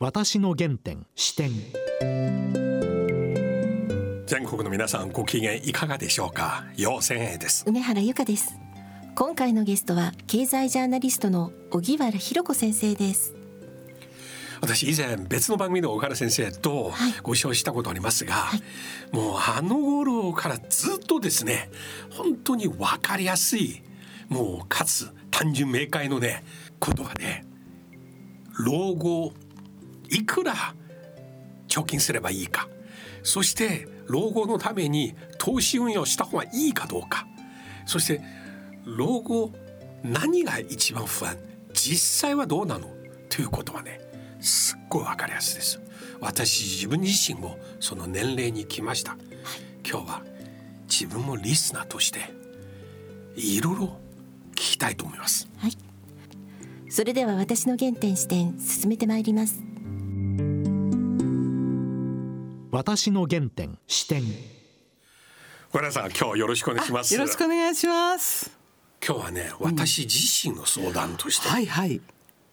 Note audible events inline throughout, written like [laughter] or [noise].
私の原点視点。全国の皆さんご機嫌いかがでしょうか？陽千恵です。梅原由香です。今回のゲストは経済ジャーナリストの荻原博子先生です。私以前別の番組で小原先生とご一緒したことありますが、はい、もうあの頃からずっとですね本当に分かりやすいもうかつ単純明快のねことがね老後いくら貯金すればいいか。そして老後のために投資運用した方がいいかどうか。そして老後何が一番不安。実際はどうなの？ということはねすっごい分かりやすいです。私自分自身もその年齢に来ました、今日は自分もリスナーとしていろいろ聞きたいと思います、はい、それでは私の原点視点進めてまいります。私の原点視点。小原さん今日よろしくお願いします。よろしくお願いします。今日はね私自身の相談として、うん、はいはい。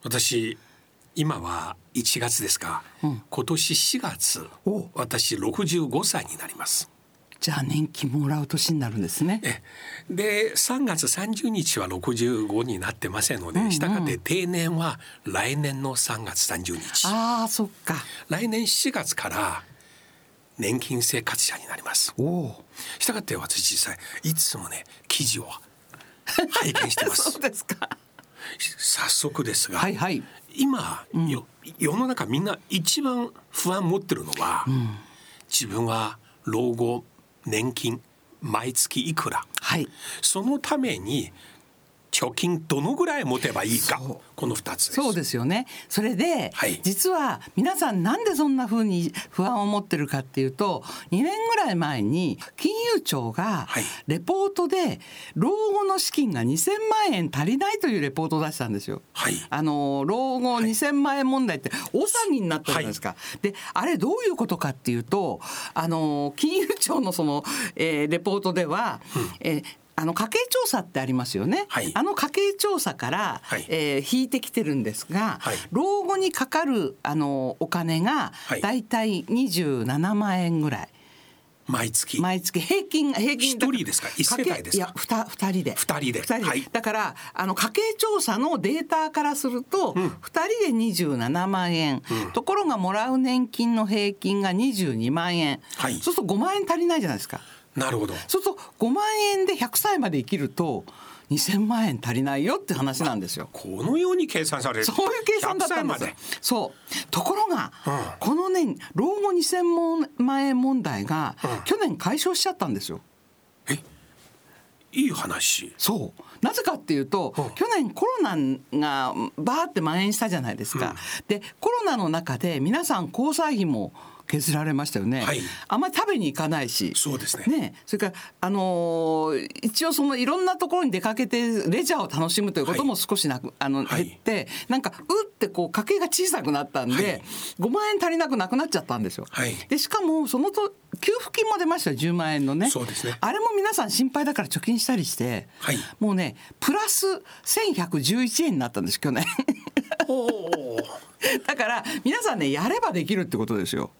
私今は1月ですが、うん、今年4月私65歳になります。じゃあ年金もらう年になるんですね。で3月30日は65になってませんので、うんうん、したがって定年は来年の3月30日。ああそっか。来年7月から年金生活者になります。したがって私実際いつもね記事を拝見してます。[laughs] そうですか。早速ですが、はいはい、今、うん、世の中みんな一番不安持ってるのは、うん、自分は老後年金毎月いくら、はい、そのために貯金どのぐらい持てばいいか。この2つそうですよね。それで、はい、実は皆さんなんでそんなふうに不安を持ってるかっていうと2年ぐらい前に金融庁がレポートで老後の資金が2,000万円足りないというレポートを出したんですよ。はい、あの老後2,000万円問題って大騒ぎになったじゃないですか。はい、であれどういうことかっていうとあの金融庁のその、えー、レポートでは、うん、えーあの家計調査ってありますよね、はい、あの家計調査から、はい、えー、引いてきてるんですが、はい、老後にかかるあのお金がだい。たい27万円ぐらい。毎月。毎月。平均平均。一人ですか？一世帯ですか？いや二二人で。二人で。二人で、はい、だからあの家計調査のデータからすると二、うん、人で二十七万円、うん、ところがもらう年金の平均が二十二万円、はい、そうすると五万円足りないじゃないですかなるほどそうすると5万円で100歳まで生きると2000万円足りないよって話なんですよ。このように計算される。そういう計算だったんですそう。ところが、うん、このね老後2000万円問題が、去年解消しちゃったんですよ。え？いい話そうなぜかっていうと、うん、去年コロナがバーって蔓延したじゃないですか。うん、でコロナの中で皆さん交際費も削られましたよね、はい、あんまり食べに行かないし。そうですね。ね。それからあのー、一応そのいろんなところに出かけてレジャーを楽しむということも少しなく、はい、あの減って、はい、なんかうってこう家計が小さくなったんで、はい、5万円足りなくなくなっちゃったんですよ。はい、でしかもそのと給付金も出ましたよ10万円のねね。あれも皆さん心配だから貯金したりして、はい、もうねプラス1111円になったんです去年。[laughs] だから皆さんねやればできるってことですよ。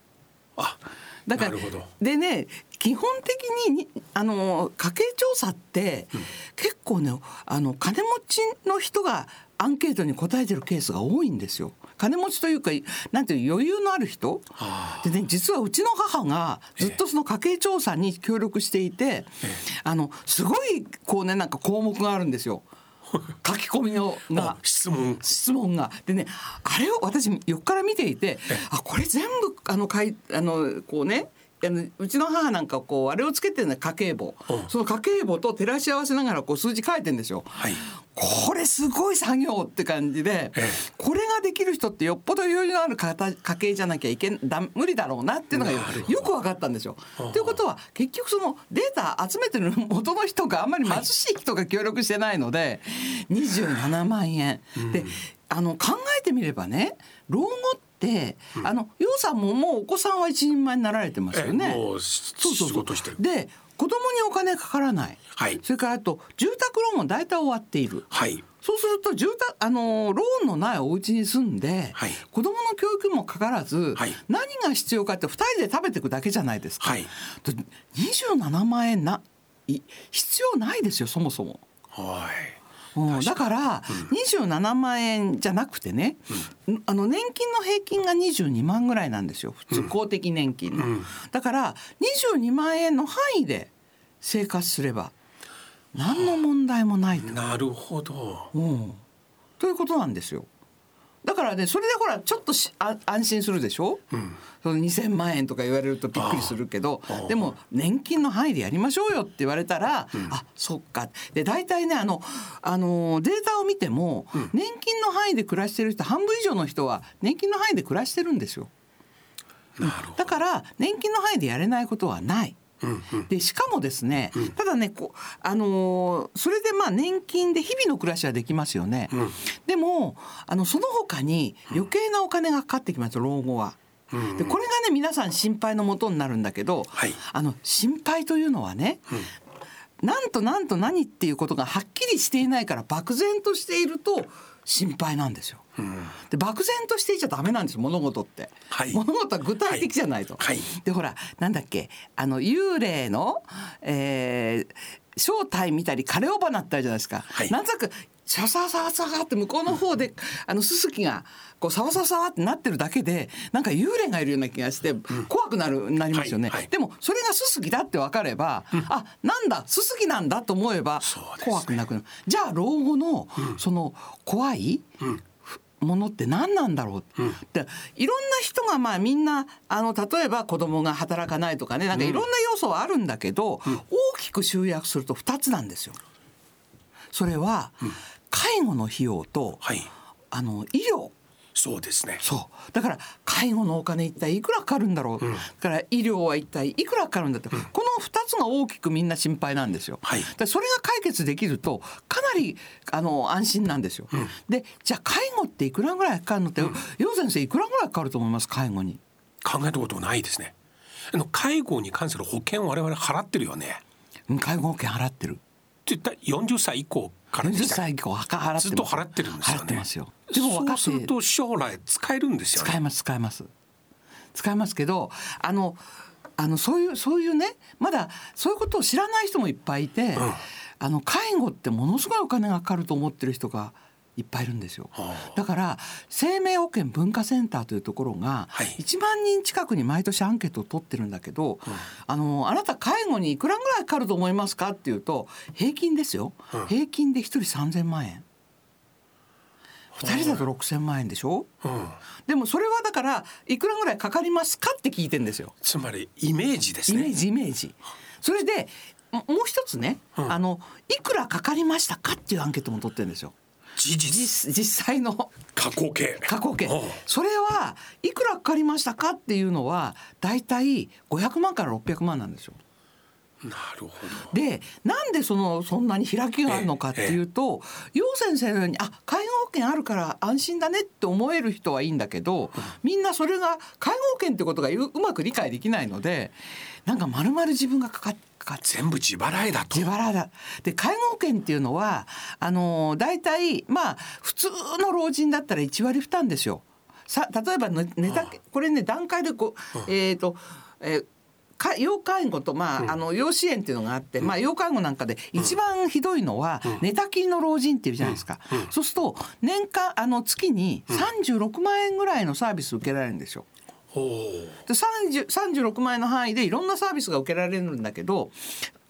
あだからでね基本的にあの家計調査って、うん、結構ねあの金持ちの人がアンケートに答えてるケースが多いんですよ。金持ちというかなんていう余裕のある人。でね実はうちの母がずっとその家計調査に協力していて、あのすごいこうねなんか項目があるんですよ。書き込みのが質問。質問が。でねあれを私横から見ていてあこれ全部あのかいあのこうねあのうちの母なんかこうあれをつけてるの家計簿、その家計簿と照らし合わせながらこう数字書いてんですよ。はい、これすごい作業って感じで、これができる人ってよっぽど余裕のある家計じゃなきゃいけだ無理だろうなっていうのがよく分かったんですよ。ということは結局そのデータ集めてる元の人があんまり貧しい人が協力してないので27万円。であの考えてみればね老後って、うん、あの楊さんももうお子さんは一人前になられてますよね。そうそうそう。で子供にお金かからない、はい。それからあと住宅ローンも大体終わっている。はい。そうすると住宅あのローンのないお家に住んで、はい。子供の教育もかからず、はい。何が必要かって2人で食べていくだけじゃないですか。はい。で27万円ない必要ないですよそもそも。はいうん、だから27万円じゃなくてね、あの年金の平均が22万ぐらいなんですよ。普通公的年金の、うん。だから22万円の範囲で生活すれば何の問題もないと。なるほど。うん、ということなんですよ。だからねそれでほらちょっとしあ安心するでしょ、うん。その2,000万円とか言われるとびっくりするけどでも年金の範囲でやりましょうよって言われたら、あそっか。で大体ねあのあのデータを見ても、年金の範囲で暮らしてる人半分以上の人は年金の範囲で暮らしてるんですよ。だから年金の範囲でやれないことはない。うんうん。でしかもですね、ただねこう、あのーそれでまあ年金で日々の暮らしはできますよね、うん。でもあのその他に余計なお金がかかってきます老後は。うんでこれがね皆さん心配のもとになるんだけど、はい。あの心配というのはね、なんとなんと何っていうことがはっきりしていないから漠然としていると心配なんですよ。で漠然としていちゃダメなんですよ物事って、はい。物事は具体的じゃないと。はい。でほらなんだっけあの幽霊の、えー正体見たり枯れ尾花ってあるじゃないですか、はい。なんとなくシャササワサワって向こうの方で、あのすすきがこうサワサワサワってなってるだけでなんか幽霊がいるような気がして怖くなる、なりますよね、はいはい。でもそれがすすきだって分かれば、あなんだすすきなんだと思えば怖くなくなる、じゃあ老後のその怖い、ものって何なんだろう、でいろんな人がまあみんなあの例えば子供が働かないとかねなんかいろんな要素はあるんだけど、大きく集約すると2つなんですよ。それは介護の費用と、はい。あの医療そうですね。そう。だから介護のお金一体いくらかかるんだろう、だから医療は一体いくらかかるんだって、この2つが大きくみんな心配なんですよ。はい。だそれが解決できるとかなりあの安心なんですよ。でじゃあ介護っていくらぐらいかかるのって、楊先生いくらぐらいかかると思います？介護に。考えたことないですね。あの介護に関する保険を我々払ってるよね。うん介護保険払ってる。絶対40歳以降からで40した歳以降払ずっと払ってるんですよね。払ってますよ。でも分かってそうすると将来使えるんですよね。使えます使えます。使えますけどあのあのそういうそういうねまだそういうことを知らない人もいっぱいいて、あの介護ってものすごいお金がかかると思ってる人がいっぱいいるんですよ。はあ。だから生命保険文化センターというところがはい。1万人近くに毎年アンケートを取ってるんだけど、あのあなた介護にいくらぐらいかかると思いますかっていうと平均ですよ、うん。平均で1人3,000万円。2人だと6,000万円でしょ？うん、でもそれはだからいくらぐらいかかりますかって聞いてんですよ。つまりイメージですね。イメージイメージ。それでももう一つね、うん。あのいくらかかりましたかっていうアンケートも取ってるんですよ。事実。実実際の。過去形。過去形。それはいくらかかりましたかっていうのはだいたい500万から600万なんですよ。なるほど。でなんでそのそんなに開きがあるのかっていうと楊先生のようにあ介護保険あるから安心だねって思える人はいいんだけどみんなそれが介護保険ってことがううまく理解できないのでなんか丸々自分がかかっかかっ全部自払いだと自腹だ。で介護保険っていうのはあの大体まあ普通の老人だったら1割負担ですよ。さ例えばね寝たこれね段階でこう、えっ、と、えーか要介護と、まああの要支援っていうのがあって、まあ、要介護なんかで一番ひどいのは、寝たきりの老人っていうじゃないですか、そうすると年間あの月に36万円ぐらいのサービス受けられるんですよ。で30 36万円の範囲でいろんなサービスが受けられるんだけど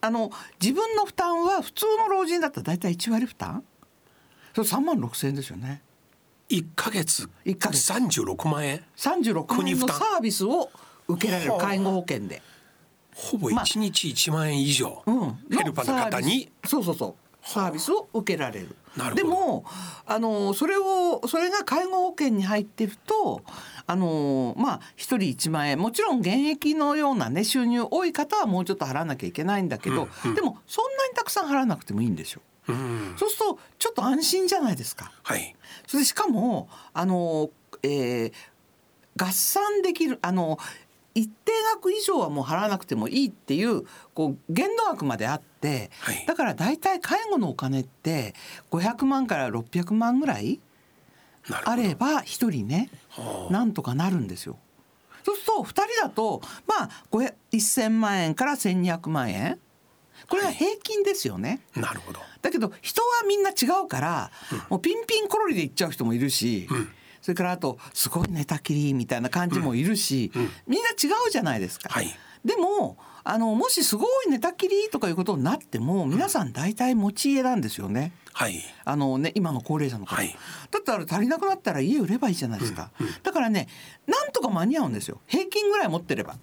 あの自分の負担は普通の老人だったら大体1割負担？それ3万6千円ですよね。一ヶ月。一ヶ月。三十六万円？36万円のサービスを受けられる介護保険で、ほぼまあ一日一万円以上、うん、ヘルパーの方に？そうそうそうサービスを受けられる。なるほど。でもあのそれをそれが介護保険に入ってるとあのまあ一人1万円もちろん現役のようなね収入多い方はもうちょっと払わなきゃいけないんだけど、でもそんなにたくさん払わなくてもいいんですよ。うん。そうするとちょっと安心じゃないですか。はい。それでしかもあの、えー合算できるあの一定額以上はもう払わなくてもいいっていうこう限度額まであって、はい。だから大体介護のお金って500万から600万ぐらいあれば一人ねはあ。なんとかなるんですよ。そうすると2人だとまあ500 1,000万円から1,200万円。これは平均ですよね。なるほど。だけど人はみんな違うから、もうピンピンコロリで行っちゃう人もいるし、それからあとすごい寝たきりみたいな感じもいるし、みんな違うじゃないですか。はい。でもあのもしすごい寝たきりとかいうことになっても皆さん大体持ち家なんですよね。はい。あのね今の高齢者の方、はい。だったら足りなくなったら家売ればいいじゃないですか、だからねなんとか間に合うんですよ。平均ぐらい持ってれば。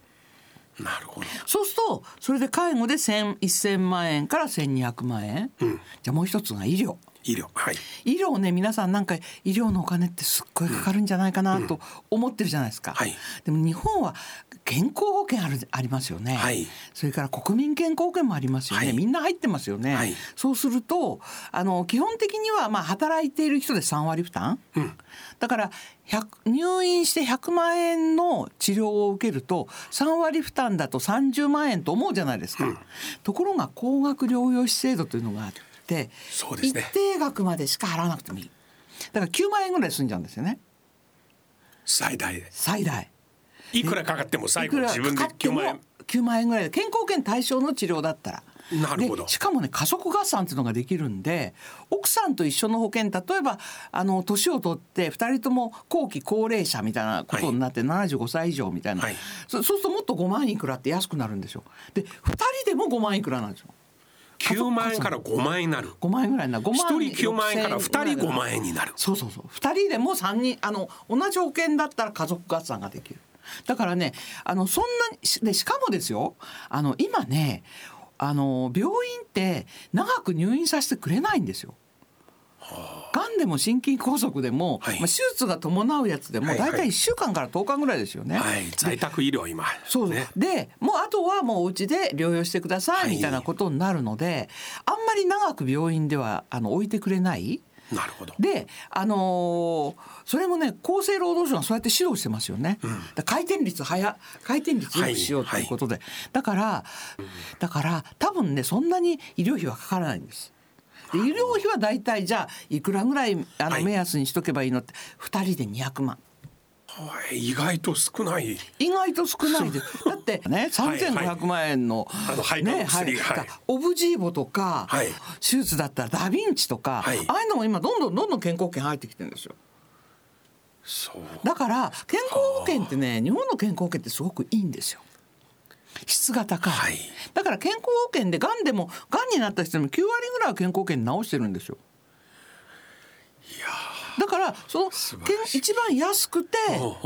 なるほど。そうするとそれで介護で1000 1000万円から1200万円、うん。じゃあもう一つが医療医療。はい。医療ね皆さんなんか医療のお金ってすっごいかかるんじゃないかなと思ってるじゃないですか、はい。でも日本は健康保険あるありますよね、はい。それから国民健康保険もありますよね、はい。みんな入ってますよね、はい。そうするとあの基本的にはまあ働いている人で3割負担、うん。だから100入院して100万円の治療を受けると3割負担だと30万円と思うじゃないですか、ところが高額療養費制度というのがあって、一そうですね。定額までしか払わなくてもいい。だから9万円ぐらい済んじゃうんですよね。最大で。最大。いくらかかっても最後自分で9かかっても万円。9万円ぐらい。で健康保険対象の治療だったら。なるほど。でしかもね家族合算っていうのができるんで奥さんと一緒の保険例えばあの年を取って2人とも後期高齢者みたいなことになって75歳以上みたいな、はい。そそうするともっと5万いくらって安くなるんですよ。で2人でも5万いくらなんですよ9万円から5万円になる。5万円ぐらいになる。5万1人9万円から2人5万円円になる。そうそうそう。2人でも3人あの同じ保険だったら家族合算ができる。だからねあのそんなでしかもですよあの今ねあの病院って長く入院させてくれないんですよ。がんでも心筋梗塞でも、はい。まあ、手術が伴うやつでもはいはい。大体1週間から10日ぐらいですよね。はい。在宅医療今。そうね。でもうあとはもうお家で療養してくださはいいみたいなことになるので、あんまり長く病院ではあの置いてくれない。なるほど。で、あのーそれもね厚生労働省がそうやって指導してますよね。だから回転率早回転率よくしようということで、だからだから多分ねそんなに医療費はかからないんです。で医療費は大体じゃあいくらぐらいあはいの目安にしとけばいいのって2人で200万。はい意外と少ない意外と少ないです。[laughs] だってね、はい3500万円の、あの肺がんの薬はいはいオブジーボとか、はい手術だったらダヴィンチとか、はいああいうのも今どんどんどんどん健康保険入ってきてるんですよ。そうだから健康保険ってね、日本の健康保険ってすごくいいんですよ。質が高い。はい。だから健康保険でがんでもがんになった人でも9割ぐらいは健康保険に治してるんですよ。いやだからその一番安くて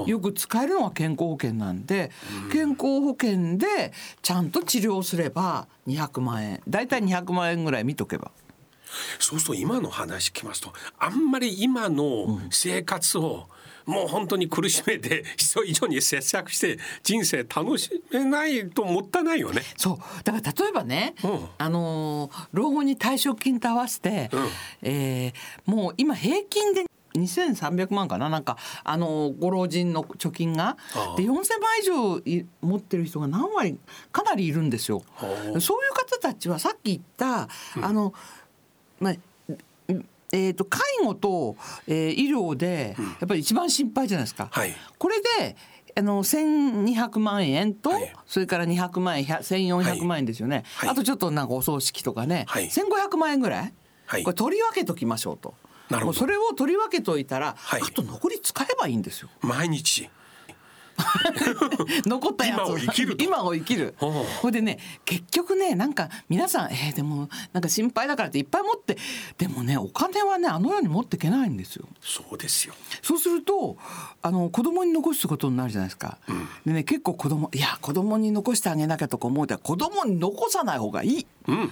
よく使えるのは健康保険なんで、健康保険でちゃんと治療すれば200万円。大体200万円ぐらい見とけば。そうすると今の話聞きますとあんまり今の生活をもう本当に苦しめて [laughs] 必要以上に節約して人生楽しめないともったいないよね。そう。だから例えばね、うん。あのー老後に退職金と合わせて、うん。えーもう今平均で2300万かな？なんかあのーご老人の貯金が。で4000万以上い持ってる人が何割かなりいるんですよ。そういう方たちはさっき言った、あのまあえー、と介護と、えー医療でやっぱり一番心配じゃないですか。はい。これであの1200万円と、はい。それから200万円1400万円ですよね、はい。あとちょっとなんかお葬式とかね、はい。1500万円ぐらい、はい。これ取り分けときましょうと。なるほど。それを取り分けといたら、はい。あと残り使えばいいんですよ。毎日 [laughs] 残ったやつ今を生きると今を生きるほいでね結局ねなんか皆さんえーでもなんか心配だからっていっぱい持ってでもねお金はねあの世に持っていけないんですよ。そうですよ。そうするとあの子供に残すことになるじゃないですか。でね結構子供いや子供に残してあげなきゃとか思うと子供に残さない方がいい。うん。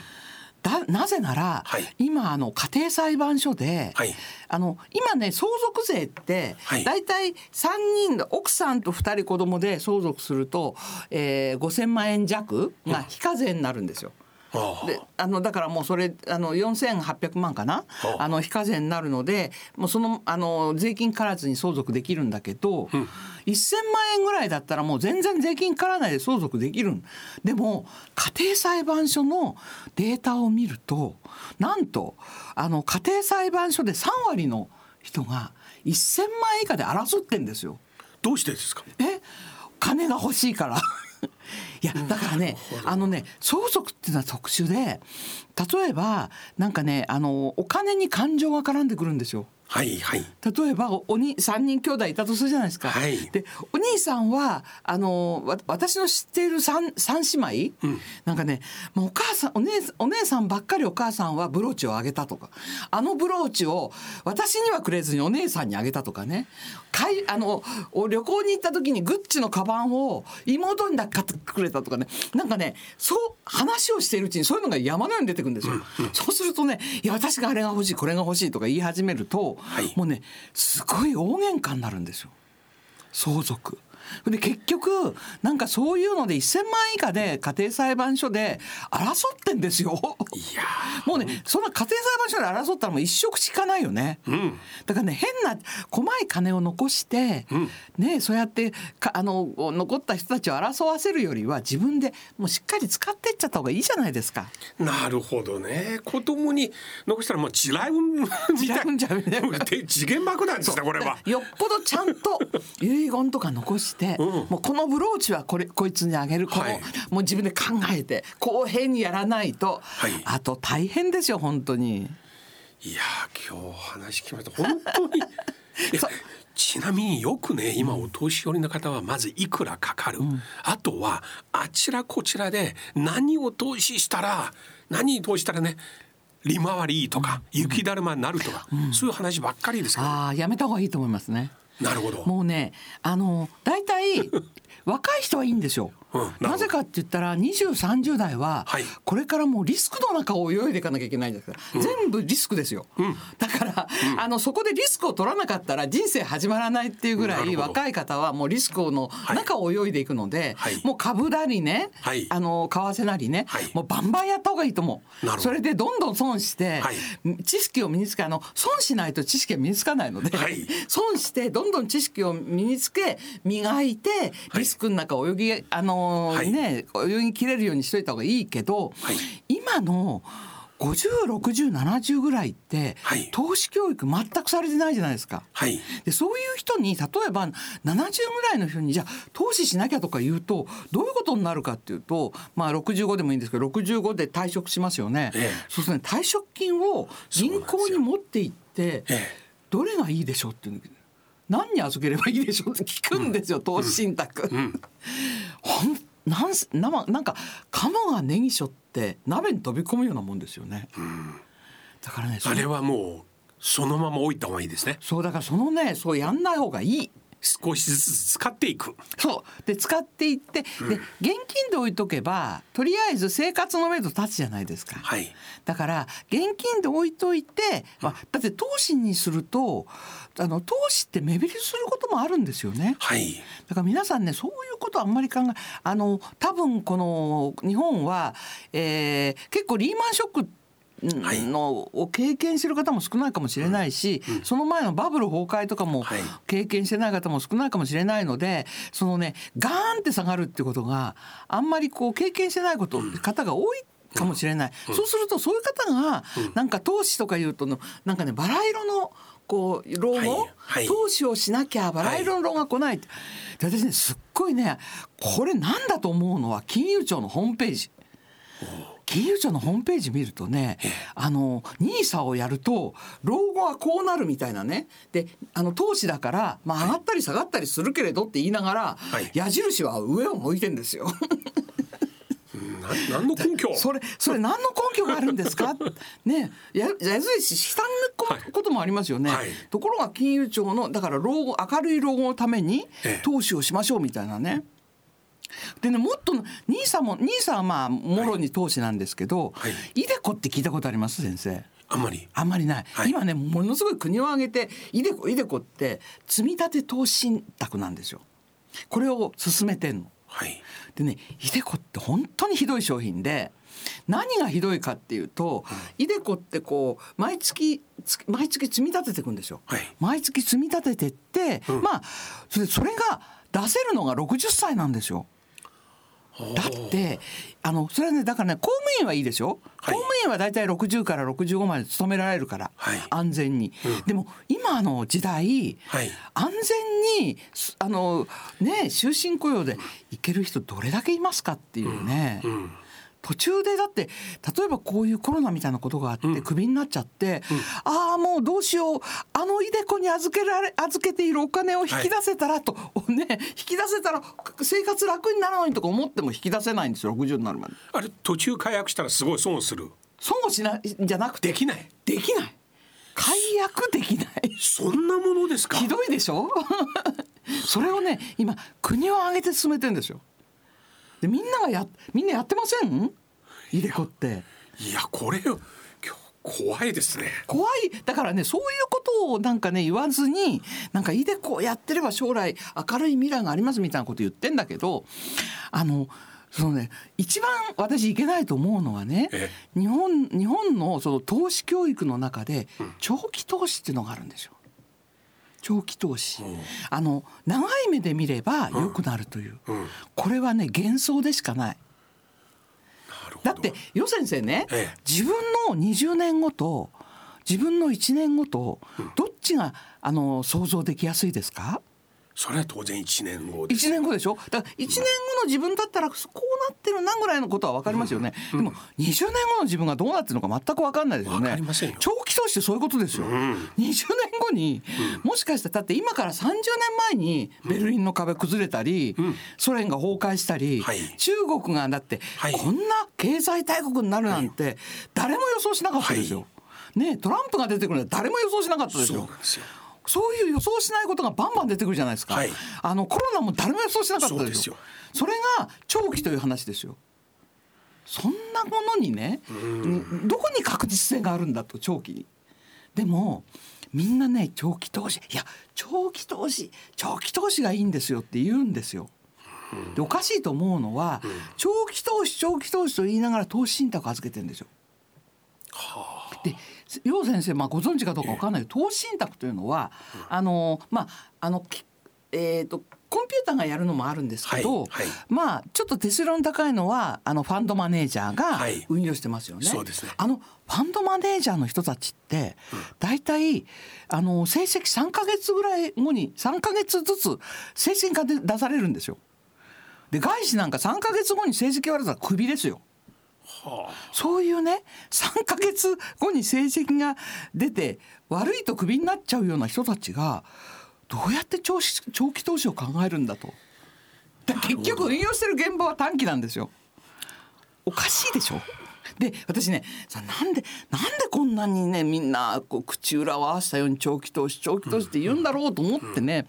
だなぜなら、はい。今あの家庭裁判所で、はい。あの今ね相続税ってはい。大体3人で奥さんと2人子供で相続すると、えー、5,000万円弱が非課税になるんですよ。ああであのだからもうそれあの4800万かな？あの非課税になるのでもうそのあの税金からずに相続できるんだけど、1,000万円ぐらいだったらもう全然税金からないで相続できるん。でも家庭裁判所のデータを見るとなんとあの家庭裁判所で3割の人が1,000万円以下で争ってんですよ。どうしてですか？え？金が欲しいから [laughs] いやだからねあのね相続っていうのは特殊で例えばなんかねあのお金に感情が絡んでくるんですよ。はいはい。例えばおおに3人兄弟いたとするじゃないですか。はい。でお兄さんはあのわ私の知っている三三姉妹、なんかねもうお母さんお姉お姉さんばっかりお母さんはブローチをあげたとか。あのブローチを私にはくれずにお姉さんにあげたとかね。かいあのお旅行に行った時にグッチのカバンを妹にだけ買ってくれたとかね。なんかねそう話をしているうちにそういうのが山のように出てくるんですよ。そうするとねいや私があれが欲しいこれが欲しいとか言い始めると、はいもうねすごい大喧嘩になるんですよ相続。で結局なんかそういうので1,000万以下で家庭裁判所で争ってんですよ。いやもうねそんな家庭裁判所で争ったらもう一生しかないよね。ん。だからね変な細い金を残して、ねそうやってかあの残った人たちを争わせるよりは自分でもうしっかり使ってっちゃった方がいいじゃないですか。なるほどね。子供に残したらもう地雷み地たい。雷じゃんね。[laughs] で次元爆弾ですねこれは。よっぽどちゃんと遺言とか残して、もうこのブローチはこれこいつにあげる。この、はいもう自分で考えて公平にやらないと、はい。あと大変ですよ本当に。いやー今日話聞きました。本当に。[laughs] ちなみによくね今お年寄りの方はまずいくらかかる、あとはあちらこちらで何を投資したら何に投資したらね利回りいいとか、雪だるまになるとか、そういう話ばっかりですけど。ああやめた方がいいと思いますね。なるほどもうねあの大体若い人はいいんですよ。うんなぜかって言ったら2030代ははい。これからもうリスクの中を泳いでいかなきゃいけないんですから、全部リスクですよ、だから、あのそこでリスクを取らなかったら人生始まらないっていうぐらない若い方はもうリスクの中を泳いでいくので、はい。もう株なりね、はい。あの為替なりね、はい。もうバンバンやった方がいいと思う。それでどんどん損して、はい。知識を身につけあの損しないと知識が身につかないので、はい。[laughs] 損してどんどん知識を身につけ磨いてはい。リスクの中を泳ぎ、あのーはい。ね泳ぎきれるようにしといた方がいいけど、はい。今の506070ぐらいって、はい。投資教育全くされてないじゃないですか。はい。でそういう人に例えば70ぐらいの人にじゃあ投資しなきゃとか言うとどういうことになるかっていうとまあ65でもいいんですけど65で退職しますよね。ええ。そうするとね退職金を銀行に持って行ってええ。どれがいいでしょうっていう何に預ければいいでしょうって聞くんですよ、投資信託。ほんなんすななんか鴨がネギしょって鍋に飛び込むようなもんですよね。だからねあれはもうそのまま置いた方がいいですねそうだからそのねそうやんない方がいい。少しずつ使っていく。そう。で使っていって、で現金で置いとけばとりあえず生活の上と立つじゃないですか。はい。だから現金で置いといて、まあ、だって投資にするとあの投資って目減りすることもあるんですよね。はい。だから皆さんねそういうことあんまり考えあの多分この日本は、えー結構リーマンショックはいのを経験してる方も少ないかもしれないし、その前のバブル崩壊とかもはい。経験してない方も少ないかもしれないのでそのねガーンって下がるってことがあんまりこう経験してないこと、方が多いかもしれない、そうするとそういう方がなんか投資とか言うとのなんかねバラ色のこう老後、はい。はい。投資をしなきゃバラ色の老後が来ないって、で私ねすっごいねこれなんだと思うのは金融庁のホームページ。金融庁のホームページ見るとね、あのニーサをやると老後はこうなるみたいなね。であの投資だから、まあ、上がったり下がったりするけれどって言いながら、はい。矢印は上を向いてんですよ。な何の根拠？[laughs] それそれ何の根拠があるんですか？[laughs] ねや矢印下に抜はい。くこともありますよね、はい。ところが金融庁のだから老後明るい老後のためにええ。投資をしましょうみたいなね。でねもっとニーサもニーサはまあもろに投資なんですけど、はい。イデコって聞いたことあります？先生。あんまり。あんまりない、はい。今ねものすごい国を挙げてイデコイデコって積み立て投資信託なんですよ。これを進めてんの。はい。でねイデコって本当にひどい商品で何がひどいかっていうと、イデコってこう毎月つ毎月積み立てていくんですよ。はい。毎月積み立ててって、まあそれそれが出せるのが60歳なんですよ。だってあのそれはねだからね公務員はいいですよ、はい。公務員はだいたい60から65まで勤められるから、はい。安全に、でも今の時代、はい。安全にすあのね終身雇用で行ける人どれだけいますかっていうね、うん途中でだって例えばこういうコロナみたいなことがあってクビになっちゃって、ああもうどうしようあのイデコに預けられ預けているお金を引き出せたらと、ね引き出せたら生活楽になるのにとか思っても引き出せないんですよ60になるまで。あれ途中解約したらすごい損する。損をしないじゃなくて。できない。できない。解約できない。そんなものですか？ひどいでしょ？[laughs] それをね今国を挙げて進めてんですよでみんながやみんなやってません？イデコって。いやこれ今日怖いですね。怖い。だからねそういうことをなんかね言わずになんかイデコをやってれば将来明るい未来がありますみたいなこと言ってんだけどあのそのね一番私いけないと思うのはねえ日本日本のその投資教育の中で長期投資っていうのがあるんですよ。長期投資、あの長い目で見れば良くなるという、うん。これはね幻想でしかない。だって余先生ね、ええ。自分の20年後と自分の1年後とどっちがあの想像できやすいですか？それは当然1年後です。1年後でしょ？だから1年後の自分だったらこうなってるなぐらいのことは分かりますよね、でも20年後の自分がどうなってるのか全く分かんないですよね。わかりませんよ。長期投資ってそういうことですよ、20年後に、もしかしたらだって今から30年前にベルリンの壁崩れたり、ソ連が崩壊したり、はい。中国がだってはい。こんな経済大国になるなんて誰も予想しなかったですよ、はねトランプが出てくるのは誰も予想しなかったですよそういう予想しないことがバンバン出てくるじゃないですか。はいあのコロナも誰も予想しなかったですよそれが長期という話ですよ。そんなものにね、どこに確実性があるんだと長期に。でもみんなね長期投資いや長期投資長期投資がいいんですよって言うんですよ。でおかしいと思うのは、長期投資長期投資と言いながら投資信託預けてるんですよ。で楊先生、まあ、ご存知かどうかわかんないけど投資信託というのは、あのまああのきえー、とコンピューターがやるのもあるんですけど、はいはいまあちょっと手数料の高いのはあのファンドマネージャーがはい運用してますよね。そうですねあのファンドマネージャーの人たちって大体あの成績3か月ぐらい後に3か月ずつ成績が出出されるんですよ。で外資なんか3か月後に成績悪かったらクビですよ。そういうね3ヶ月後に成績が出て悪いとクビになっちゃうような人たちがどうやって長期長期投資を考えるんだと。だ結局運用してる現場は短期なんですよ。おかしいでしょ。で私ねさなんでなんでこんなにねみんなこう口裏を合わせたように長期投資長期投資って言うんだろうと思ってね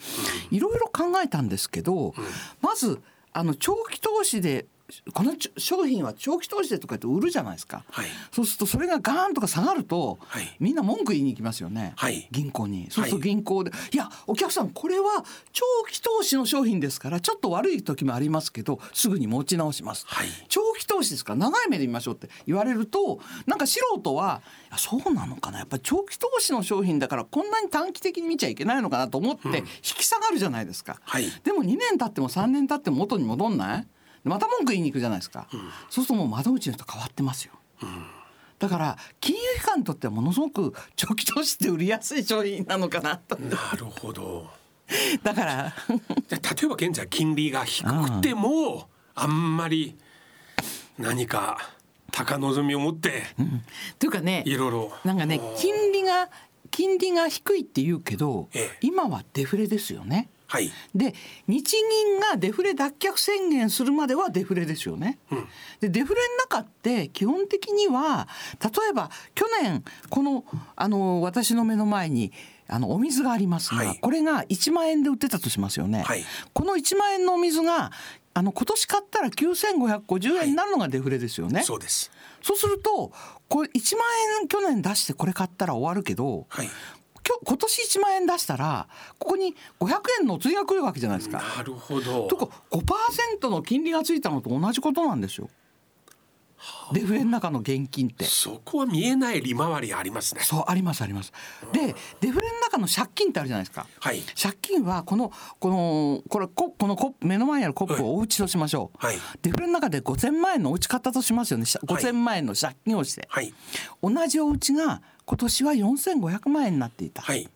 いろいろ考えたんですけどまずあの長期投資でこの商品は長期投資でとか言って売るじゃないですか、はい。そうするとそれがガーンとか下がると、はい。みんな文句言いに行きますよね、はい。銀行に。そうすると銀行で、い、やお客さんこれは長期投資の商品ですからちょっと悪い時もありますけどすぐに持ち直します、はい。長期投資ですから長い目で見ましょうって言われるとなんか素人はそうなのかな。やっぱり長期投資の商品だからこんなに短期的に見ちゃいけないのかなと思って引き下がるじゃないですか、はい。でも2年経っても3年経っても元に戻んない？でまた文句言いに行くじゃないですか、そうするともう窓口の人変わってますよ、だから金融機関にとってはものすごく長期投資って売りやすい商品なのかなと。なるほど。だから。で例えば現在金利が低くてもあんまり何か高望みを持ってというかねいろいろ。なんかね金利が金利が低いって言うけど、ええ。今はデフレですよね。はいで日銀がデフレ脱却宣言するまではデフレですよね。でデフレの中って基本的には例えば去年このあの私の目の前にあのお水がありますが、はいこれが1万円で売ってたとしますよね。はいこの1万円のお水があの今年買ったら9550円になるのがデフレですよね。そうですそうするとこれ1万円去年出してこれ買ったら終わるけどはい今日今年1万円出したらここに500円のお釣りが来るわけじゃないですか。なるほどとか5%の金利がついたのと同じことなんですよ。デフレの中の現金って。そこは見えない利回りありますねそうありますあります。でデフレの中の借金ってあるじゃないですか。はい借金はこのこのこれここのコップ目の前にあるコップをお家としましょう。はいデフレの中で5,000万円のお家買ったとしますよね。し5,000万円の借金をして、はい同じお家が今年は4,500万円になっていた。はい。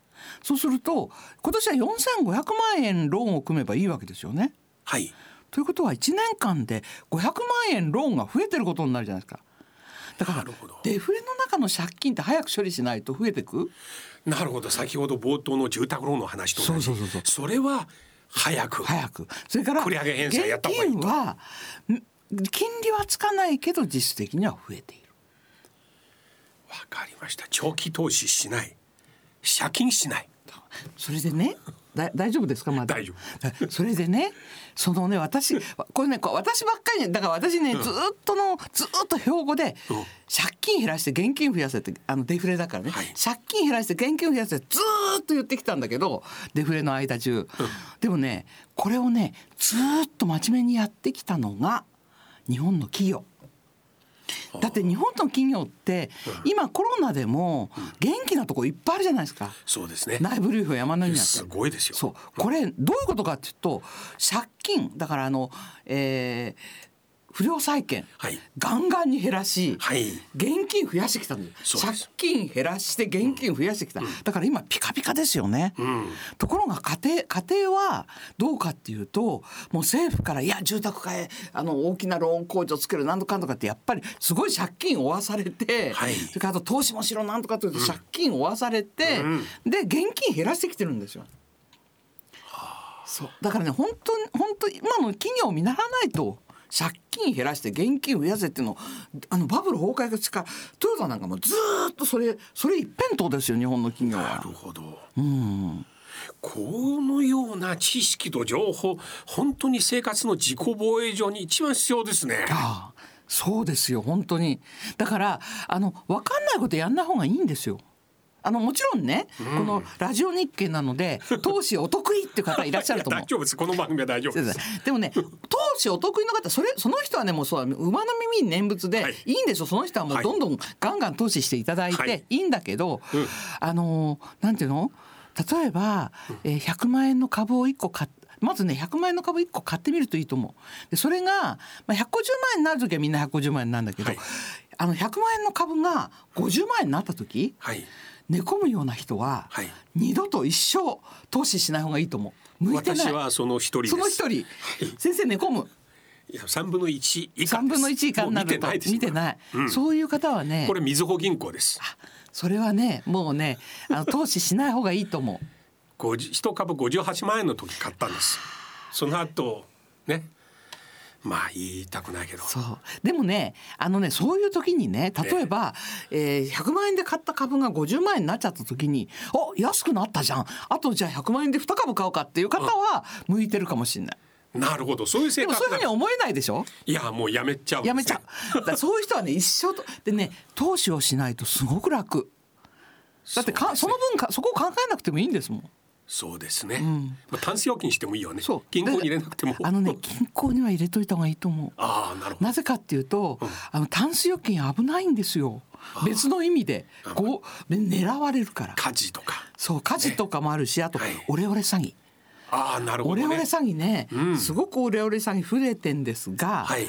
そうすると今年は4,500万円ローンを組めばいいわけですよね。はい。ということは1年間で500万円ローンが増えてることになるじゃないですか。だからデフレの中の借金って早く処理しないと増えてく？なるほど。先ほど冒頭の住宅ローンの話と同じ。そうそうそうそれは早く。早く。それから繰り上げ返済やっ現金はん金利はつかないけど実質的には増えている。わかりました。長期投資しない。借金しない。それでねだ大丈夫ですかまだ？大丈夫。それでねそのね私これねこう私ばっかりねだから私ね、ずーっとのずーっと標語で、うん。借金減らして現金増やせってあのデフレだからね、はい。借金減らして現金増やせってずーっと言ってきたんだけどデフレの間中、でもねこれをねずーっと真面目にやってきたのが日本の企業。だって日本の企業って今コロナでも元気なとこいっぱいあるじゃないですか。そうですね。内部留保山のようになって。すごいですよ。そう。これどういうことかっていうと借金。だからあの、えー不良債権、はい。ガンガンに減らし、はい。現金増やしてきた借金減らして現金増やしてきた、だから今ピカピカですよね、ん。ところが家庭家庭はどうかっていうともう政府からいや住宅買えあの大きなローン控除つけるなんとかんとかってやっぱりすごい借金を負わされて、はい。それからあと投資もしろなんとかって言うと借金を負わされて、で現金減らしてきてるんですよ。そう。だからね本当に本当今の企業を見習わないと借金減らして現金増やせっていうのあのバブル崩壊が近い。トヨタなんかもずーっとそれそれ一辺倒ですよ日本の企業なはる。ほど。このような知識と情報本当に生活の自己防衛上に一番必要ですね。ああそうですよ本当に。だからあの分かんないことやんない方がいいんですよ。あのもちろんね、このラジオ日経なので [laughs] 投資お得意っていう方いらっしゃると思う。大。丈夫です。この番組は大丈夫でですすでもね投資お得意の方それその人はねもうそう馬の耳に念仏で、はい。い、いんですよ。その人はもうはい。どんどんガンガン投資していただいて、はい。い、いんだけど、うん。あのーなんていうの？例えば、えー100万円の株を1個買っまずね100万円の株1個買ってみるといいと思う。でそれが、まあ、150万円になる時はみんな150万円なんだけど、はい。あの100万円の株が50万円になった時はい寝込むような人は、はい。二度と一生投資しない方がいいと思う。向いてない。私はその一人その一人、先生寝込む。三分の一以下三分の一以下になると見てない。うん。そういう方はねこれみずほ銀行です。それはねもうねあの [laughs] 投資しない方がいいと思う。50一株58万円の時買ったんです。その後ねまあ言いたくないけど。そう。でもねあのねそういう時にね例えば、えー100万円で買った株が50万円になっちゃった時に「お安くなったじゃん。あとじゃあ100万円で2株買おうか」っていう方は向いてるかもしれない。なるほど。そういう生でも活だそういうふうに思えないでしょ？いやもうやめちゃう。やめちゃう。だそういう人はね一生とでね投資をしないとすごく楽。だってかそ,、ね。の分かそこを考えなくてもいいんですもん。そうですね、まあ、タンス預金してもいいよね。そう。銀行に入れなくても。あのね銀行には入れといた方がいいと思う。ああなるほど。なぜかっていうと、あのタンス預金危ないんですよ。別の意味で。こう狙われるから。火事とか。そう火事とかもあるし、あとはい。オレオレ詐欺。ああなるほどね。オレオレ詐欺ね、うん。すごくオレオレ詐欺増えてんですが、はい。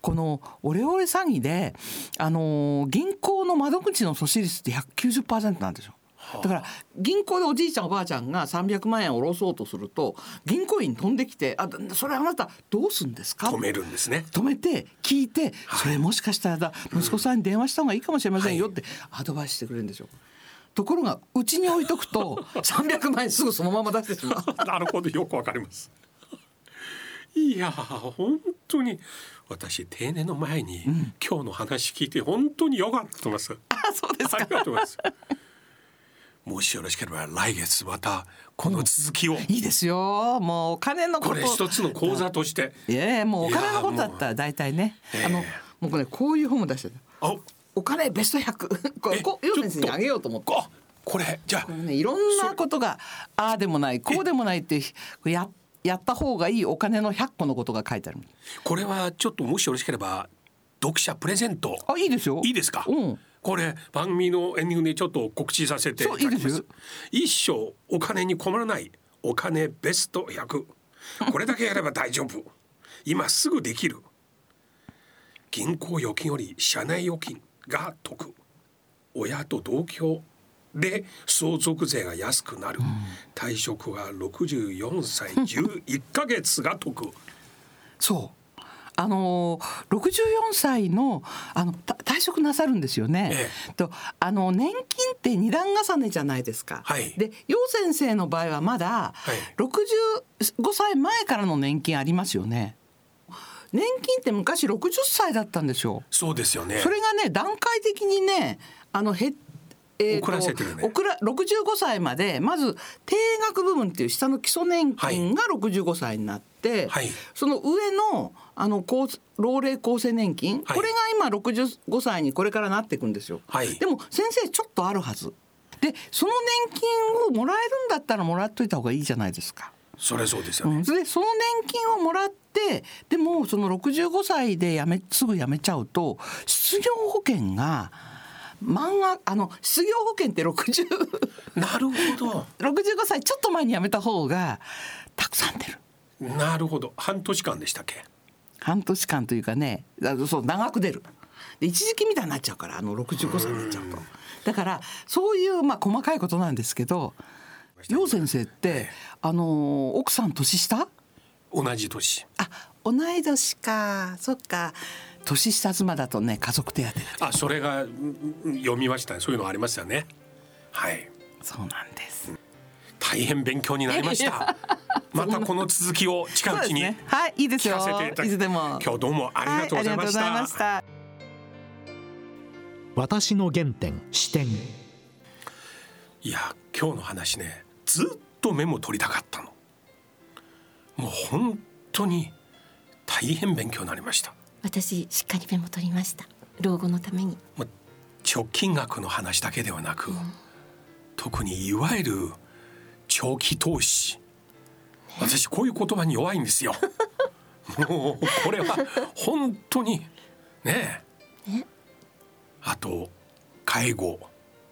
このオレオレ詐欺で、あのー銀行の窓口の阻止率って190%なんですよ。だから銀行でおじいちゃんおばあちゃんが300万円下ろそうとすると銀行員飛んできて「あそれあなたどうすんですか?」止めるんですね。止めて聞いて、それもしかしたらだ息子さんに電話した方がいいかもしれませんよってアドバイスしてくれるんですよ。ところがうちに置いとくと [laughs] 300万円すぐそのまま出してしまう。[laughs] なるほどよくわかります。いや本当に私定年の前に、今日の話聞いて本当によかったと思います。あそうですか。ありがとうございますもしよろしければ来月またこの続きを、いいですよ。もうお金のこと。これ一つの講座として。いやいやもうお金のことだったら大体ね。あのもうこれこういう本も出してるあお金ベスト100これえこうヨウ先生にあげようと思って。あこれじゃあ。これねいろんなことがああでもないこうでもないってややった方がいいお金の100個のことが書いてある。これはちょっともしよろしければ読者プレゼント。あいいですよ。いいですか、うんこれ番組のエンディングでちょっと告知させていただきます。一生お金に困らないお金ベスト100これだけやれば大丈夫。今すぐできる。銀行預金より社内預金が得。親と同居で相続税が安くなる、退職は64歳11ヶ月が得。そうあのー、64歳のあのた退職なさるんですよね。えとあの年金って二段重ねじゃないですか。はいで楊先生の場合はまだい65歳前からの年金ありますよね。年金って昔60歳だったんですよ。そうですよねそれがね段階的にねあのへえーと遅らせてるね。遅ら65歳までまず定額部分っていう下の基礎年金が65歳になって、はい。その上のあの厚老齢厚生年金、はい。これが今65歳にこれからなっていくんですよ。はい。でも先生ちょっとあるはず。でその年金をもらえるんだったらもらっといた方がいいじゃないですか。それそうですよね、うん、でその年金をもらってでもその65歳でやめすぐ辞めちゃうと失業保険が漫画あの失業保険って60なるほど。65歳ちょっと前に辞めた方がたくさん出る。なるほど。半年間でしたっけ？半年間というかねあそう長く出る。で一時期みたいになっちゃうからあの65歳になっちゃうと。だからそういうまあ細かいことなんですけど楊先生ってあの奥さん年下？同じ年。あ同い年か。そっか年下妻だとね家族手当あそれが読みましたね。そういうのありますよね。はい。そうなんです。大変勉強になりました。[laughs] またこの続きを近いうちにね。はいいいです聞よかせていただきいつでも。今日どうもありがとうございました,、はいありがとうございました。私の原点視点いや今日の話ねずっとメモ取りたかったの。もう本当に大変勉強になりました私しっかりメモ取りました。老後のために。ま貯金額の話だけではなく、特にいわゆる長期投資。私こういう言葉に弱いんですよ。[laughs] もうこれは本当にね。ね。あと介護。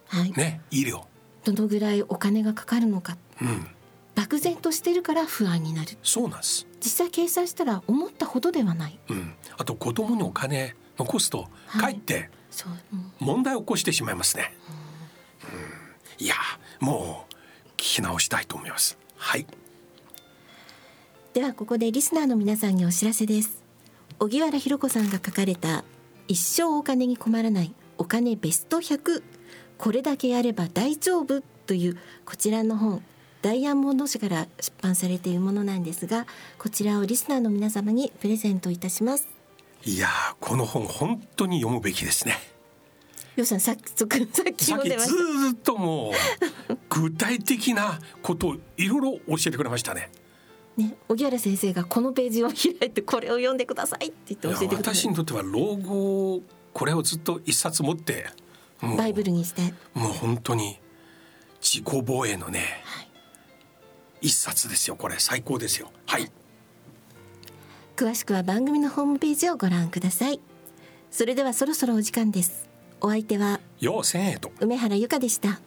はい、ね医療。どのぐらいお金がかかるのか。うん漠然としてるから不安になる。そうなんです。実際計算したら思ったほどではない。うん。あと子供にお金残すとかはい。えって問題を起こしてしまいますね、うん、いやもう聞き直したいと思います。はい。ではここでリスナーの皆さんにお知らせです。荻原博子さんが書かれた一生お金に困らないお金ベスト100これだけやれば大丈夫というこちらの本ダイヤモンド社から出版されているものなんですがこちらをリスナーの皆様にプレゼントいたします。いやーこの本本当に読むべきですね。ようさんさっき [laughs] さっきも出ました。ーっともう具体的なことをいろいろ教えてくれましたね。ね荻原先生がこのページを開いてこれを読んでくださいって言って教えてください。私にとっては老後これをずっと一冊持ってバイブルにして。もう本当に自己防衛のね、一冊ですよこれ。最高ですよ。はい。詳しくは番組のホームページをご覧ください。それではそろそろお時間です。お相手は要千円と。梅原由香でした